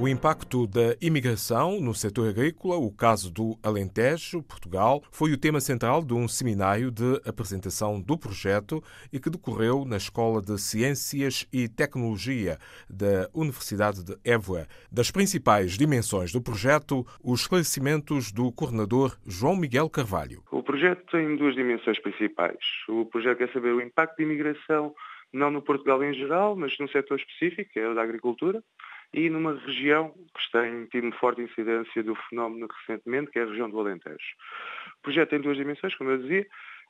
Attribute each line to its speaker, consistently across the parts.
Speaker 1: O impacto da imigração no setor agrícola, o caso do Alentejo, Portugal, foi o tema central de um seminário de apresentação do projeto e que decorreu na Escola de Ciências e Tecnologia da Universidade de Évora. Das principais dimensões do projeto, os esclarecimentos do coordenador João Miguel Carvalho.
Speaker 2: O projeto tem duas dimensões principais. O projeto quer saber o impacto da imigração não no Portugal em geral, mas num setor específico, que é o da agricultura, e numa região que tem tido forte incidência do fenómeno recentemente, que é a região do Alentejo. O projeto tem duas dimensões, como eu dizia,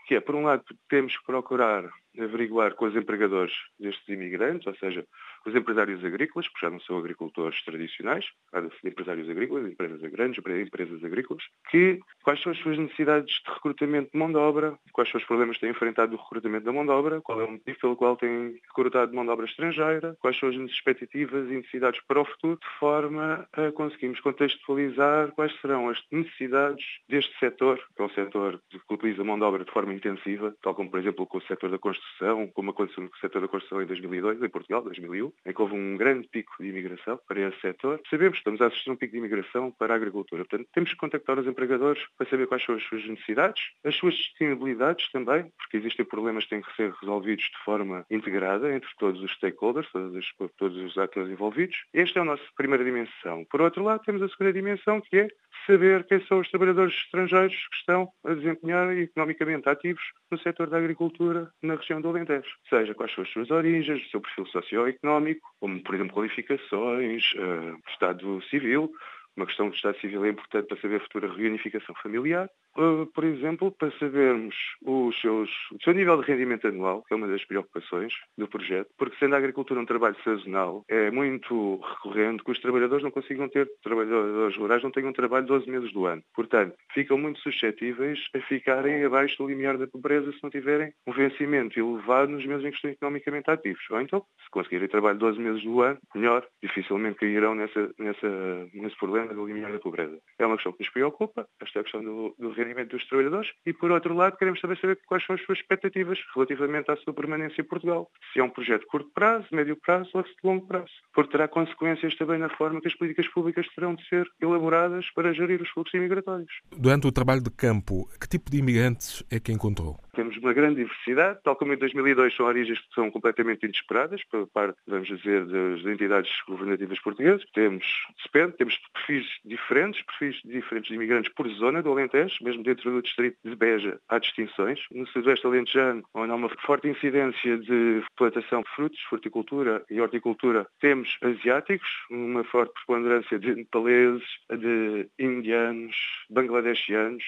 Speaker 2: que é, por um lado, temos que procurar averiguar com os empregadores destes imigrantes, ou seja, os empresários agrícolas, porque já não são agricultores tradicionais, há de empresários agrícolas, empresas grandes, empresas agrícolas, que quais são as suas necessidades de recrutamento de mão de obra, quais são os problemas que têm enfrentado no recrutamento da mão de obra, qual é o motivo pelo qual têm recrutado mão de obra estrangeira, quais são as expectativas e necessidades para o futuro, de forma a conseguirmos contextualizar quais serão as necessidades deste setor, que é um setor que utiliza mão de obra de forma intensiva, tal como, por exemplo, com o setor da construção, como aconteceu no setor da construção em 2002, em Portugal, 2001, em que houve um grande pico de imigração para esse setor. Sabemos que estamos a assistir a um pico de imigração para a agricultura. Portanto, temos que contactar os empregadores para saber quais são as suas necessidades, as suas disponibilidades também, porque existem problemas que têm que ser resolvidos de forma integrada entre todos os stakeholders, todos os, todos os atores envolvidos. Esta é a nossa primeira dimensão. Por outro lado, temos a segunda dimensão, que é saber quem são os trabalhadores estrangeiros que estão a desempenhar economicamente ativos no setor da agricultura na região do Alentejo. Seja quais são as suas origens, o seu perfil socioeconómico, como, por exemplo, qualificações, uh, estado civil, uma questão de Estado Civil é importante para saber a futura reunificação familiar. Uh, por exemplo, para sabermos os seus, o seu nível de rendimento anual, que é uma das preocupações do projeto, porque sendo a agricultura um trabalho sazonal, é muito recorrente que os trabalhadores não consigam ter, trabalhadores rurais não tenham trabalho 12 meses do ano. Portanto, ficam muito suscetíveis a ficarem abaixo do limiar da pobreza se não tiverem um vencimento elevado nos meses em que estão economicamente ativos. Ou então, se conseguirem trabalho 12 meses do ano, melhor, dificilmente cairão nessa, nessa, nesse problema do limiar da pobreza. É uma questão que nos preocupa, esta é questão do, do rendimento dos trabalhadores e, por outro lado, queremos também saber quais são as suas expectativas relativamente à sua permanência em Portugal. Se é um projeto de curto prazo, médio prazo ou de longo prazo. Porque terá consequências também na forma que as políticas públicas terão de ser elaboradas para gerir os fluxos imigratórios.
Speaker 1: Durante o trabalho de campo, que tipo de imigrantes é que encontrou?
Speaker 2: Temos uma grande diversidade, tal como em 2002 são origens que são completamente inesperadas, por parte, vamos dizer, das entidades governativas portuguesas. Temos, depende, temos perfis diferentes, perfis diferentes de imigrantes por zona do Alentejo, mesmo dentro do distrito de Beja há distinções. No sudoeste alentejano, onde há uma forte incidência de plantação de frutos, fruticultura e horticultura, temos asiáticos, uma forte preponderância de nepaleses, de indianos, bangladeshianos,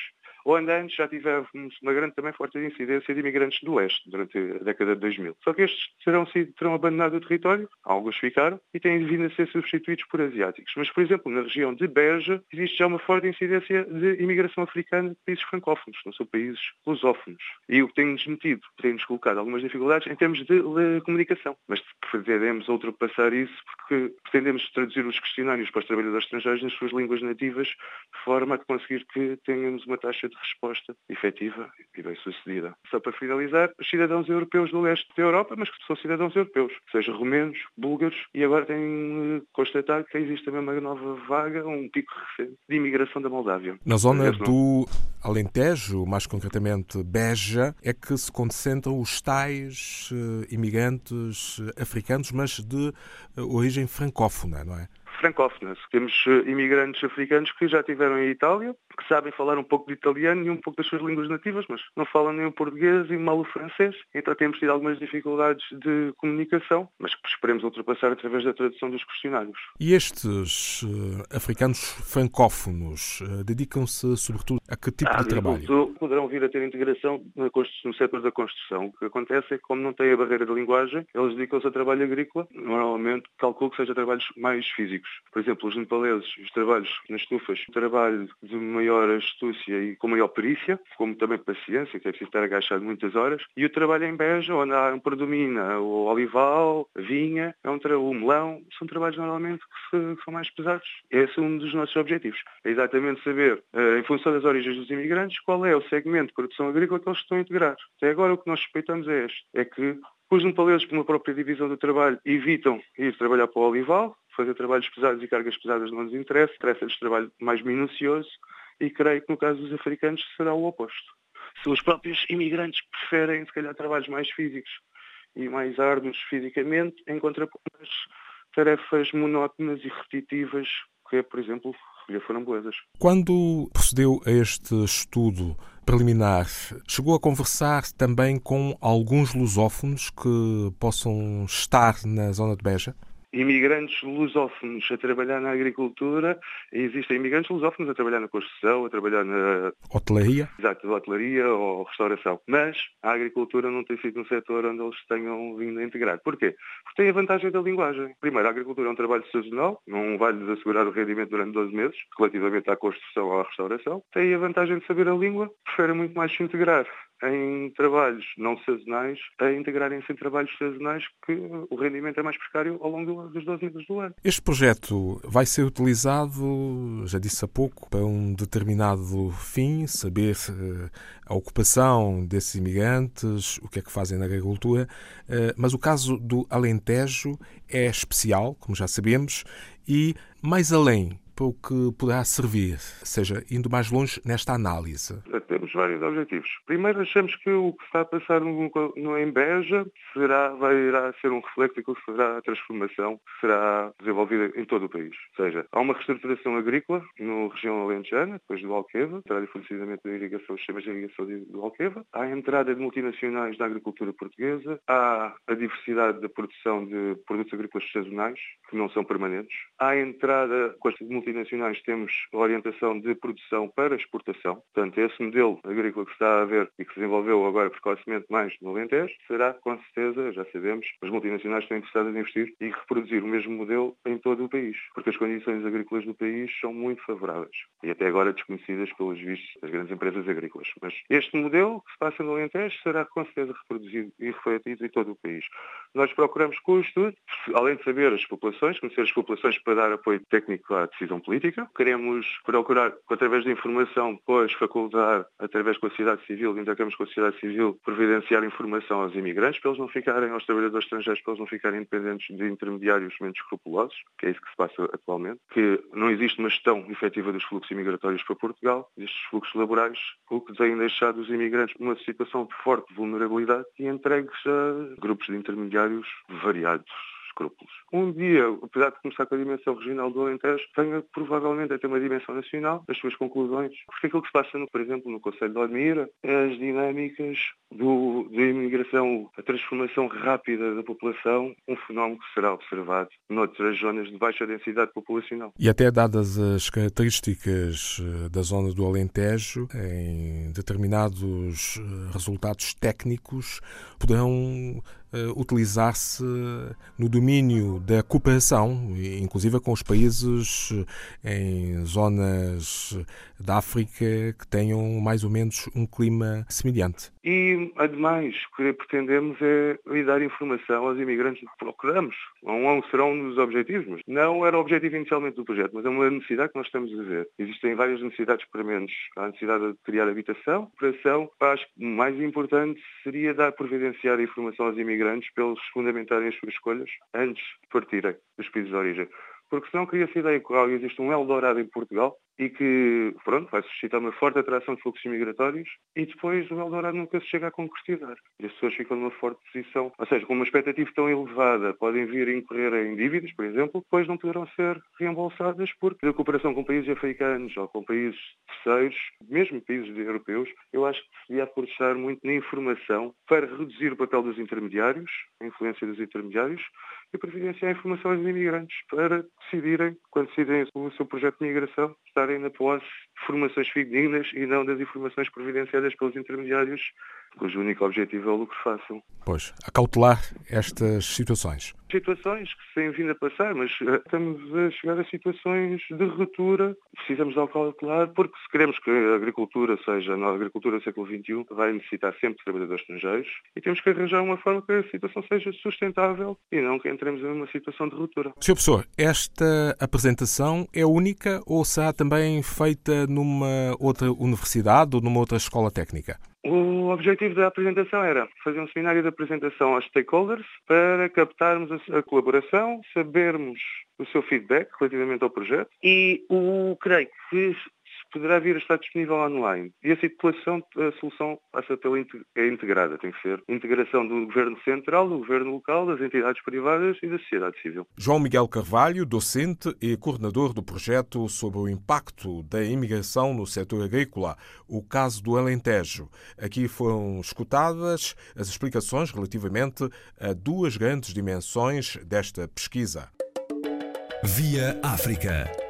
Speaker 2: antes já tivemos uma grande também forte incidência de imigrantes do Oeste durante a década de 2000. Só que estes terão, sido, terão abandonado o território, alguns ficaram, e têm vindo a ser substituídos por asiáticos. Mas, por exemplo, na região de Beja existe já uma forte incidência de imigração africana de países francófonos, não são países lusófonos. E o que tem-nos metido, tem-nos colocado algumas dificuldades em termos de, de comunicação. Mas pretendemos ultrapassar isso porque pretendemos traduzir os questionários para os trabalhadores estrangeiros nas suas línguas nativas, de forma a conseguir que tenhamos uma taxa de resposta efetiva e bem sucedida. Só para finalizar, os cidadãos europeus do leste da Europa, mas que são cidadãos europeus, seja romenos, búlgaros, e agora têm constatado que existe também uma nova vaga, um pico recente de imigração da Moldávia.
Speaker 1: Na zona do Alentejo, mais concretamente Beja, é que se concentram os tais uh, imigrantes africanos, mas de origem francófona, não é?
Speaker 2: Francófonas. Temos imigrantes africanos que já estiveram em Itália, que sabem falar um pouco de italiano e um pouco das suas línguas nativas, mas não falam nem o português e mal o francês. Então temos tido algumas dificuldades de comunicação, mas que esperemos ultrapassar através da tradução dos questionários.
Speaker 1: E estes uh, africanos francófonos uh, dedicam-se sobretudo a que tipo
Speaker 2: ah,
Speaker 1: de trabalho?
Speaker 2: Poderão vir a ter integração no setor da construção. O que acontece é que, como não têm a barreira da linguagem, eles dedicam-se a trabalho agrícola. Normalmente, calculo que sejam trabalhos mais físicos. Por exemplo, os nepaleses, os trabalhos nas estufas, trabalho de maior astúcia e com maior perícia, como também paciência, que é preciso estar agachado muitas horas. E o trabalho em Beja, onde há, predomina o olival, a vinha, é um o melão, são trabalhos normalmente que, se, que, são mais pesados. Esse é um dos nossos objetivos. É exatamente saber, uh, em função das origens origens dos imigrantes, qual é o segmento de produção agrícola que eles estão a integrar. Até agora o que nós suspeitamos é este, é que os nepaleses, por uma própria divisão do trabalho, evitam ir trabalhar para o olival, fazer trabalhos pesados e cargas pesadas não nos interessa, interessa-lhes trabalho mais minucioso e creio que no caso dos africanos será o oposto. Se os próprios imigrantes preferem, se calhar, trabalhos mais físicos e mais árduos fisicamente, em contraponto tarefas monótonas e repetitivas, que por exemplo, recolher framboesas.
Speaker 1: Quando procedeu a este estudo preliminar, chegou a conversar também com alguns lusófonos que possam estar na zona de Beja?
Speaker 2: Imigrantes lusófonos a trabalhar na agricultura, existem imigrantes lusófonos a trabalhar na construção, a trabalhar na...
Speaker 1: Hotelaria?
Speaker 2: Exato, hotelaria ou restauração. Mas a agricultura não tem sido um setor onde eles tenham vindo a integrar. Porquê? Porque tem a vantagem da linguagem. Primeiro, a agricultura é um trabalho sazonal, não vai-lhes assegurar o rendimento durante 12 meses, relativamente à construção ou à restauração. Tem a vantagem de saber a língua, prefere muito mais se integrar em trabalhos não sazonais a integrarem-se em trabalhos sazonais que o rendimento é mais precário ao longo dos 12 meses do ano.
Speaker 1: Este projeto vai ser utilizado, já disse há pouco, para um determinado fim, saber eh, a ocupação desses imigrantes, o que é que fazem na agricultura, eh, mas o caso do Alentejo é especial, como já sabemos, e mais além para o que poderá servir, seja, indo mais longe nesta análise?
Speaker 2: Temos vários objetivos. Primeiro, achamos que o que está a passar no, no Embeja será, vai, irá ser um reflexo daquilo que será a transformação que será desenvolvida em todo o país. Ou seja, há uma reestruturação agrícola na região alentejana, depois do Alqueva, entrada e fornecimento da irrigação, sistemas de irrigação do Alqueva, há a entrada de multinacionais na agricultura portuguesa, há a diversidade da produção de produtos agrícolas sazonais, que não são permanentes, há a entrada com as multinacionais multinacionais temos orientação de produção para exportação. Portanto, esse modelo agrícola que está a ver e que se desenvolveu agora precocemente mais no Alentejo, será, com certeza, já sabemos, as multinacionais estão interessadas em investir e reproduzir o mesmo modelo em todo o país, porque as condições agrícolas do país são muito favoráveis e até agora desconhecidas pelos vistos das grandes empresas agrícolas. Mas este modelo que se passa no Alentejo será, com certeza, reproduzido e refletido em todo o país. Nós procuramos com o estudo, além de saber as populações, conhecer as populações para dar apoio técnico à decisão política. Queremos procurar, através da informação, depois facultar, através com a sociedade civil, intercâmbios com a sociedade civil, providenciar informação aos imigrantes, para eles não ficarem, aos trabalhadores estrangeiros, para eles não ficarem dependentes de intermediários menos escrupulosos, que é isso que se passa atualmente, que não existe uma gestão efetiva dos fluxos imigratórios para Portugal, destes fluxos laborais, o que tem deixado os imigrantes numa situação de forte vulnerabilidade e entregues a grupos de intermediários variados escrúpulos. Um dia, apesar de começar com a dimensão regional do Alentejo, venha provavelmente a ter uma dimensão nacional, as suas conclusões. Porque aquilo que se passa, no, por exemplo, no Conselho de Odmira, as dinâmicas da imigração, a transformação rápida da população, um fenómeno que será observado noutras zonas de baixa densidade populacional.
Speaker 1: E até dadas as características eh, da zona do Alentejo, em determinados eh, resultados técnicos, poderão uh, utilizar-se no domínio da cooperação, inclusive com os países eh, em zonas da África que tenham mais ou menos um clima semelhante.
Speaker 2: E, ademais, o que pretendemos é dar informação aos imigrantes que procuramos. Não serão um dos objetivos, não era o objetivo inicialmente do projeto, mas é uma necessidade que nós estamos a ver. Existem várias necessidades prementes. Há a necessidade de criar habitação, operação. Acho que o mais importante seria dar providenciar informação aos imigrantes para eles fundamentarem as suas escolhas antes de partirem dos países de origem. Porque senão cria-se a ideia que existe um Eldorado em Portugal e que, pronto, vai suscitar uma forte atração de fluxos migratórios e depois o Eldorado nunca se chega a concretizar. E as pessoas ficam numa forte posição, ou seja, com uma expectativa tão elevada, podem vir a incorrer em dívidas, por exemplo, depois não poderão ser reembolsadas porque a cooperação com países africanos ou com países terceiros, mesmo países europeus, eu acho que se devia apostar muito na informação para reduzir o papel dos intermediários, a influência dos intermediários, e providenciar informação aos imigrantes para decidirem, quando decidem o seu projeto de migração, estarem na posse de formações fidedignas e não das informações providenciadas pelos intermediários cujo único objetivo é o lucro fácil.
Speaker 1: Pois, a cautelar estas situações.
Speaker 2: Situações que se têm vindo a passar, mas eh, estamos a chegar a situações de ruptura. Precisamos de cautelar, porque se queremos que a agricultura seja, na agricultura do século XXI, vai necessitar sempre de trabalhadores estrangeiros e temos que arranjar uma forma que a situação seja sustentável e não que entremos em uma situação de ruptura.
Speaker 1: Sr. Professor, esta apresentação é única ou será também feita numa outra universidade ou numa outra escola técnica?
Speaker 2: O objetivo da apresentação era fazer um seminário de apresentação aos stakeholders para captarmos a colaboração, sabermos o seu feedback relativamente ao projeto e o creio que poderá vir a estar disponível online. E a situação, a solução passa pela é integrada, tem que ser integração do Governo Central, do Governo Local, das entidades privadas e da sociedade civil.
Speaker 1: João Miguel Carvalho, docente e coordenador do projeto sobre o impacto da imigração no setor agrícola, o caso do Alentejo. Aqui foram escutadas as explicações relativamente a duas grandes dimensões desta pesquisa.
Speaker 3: Via África.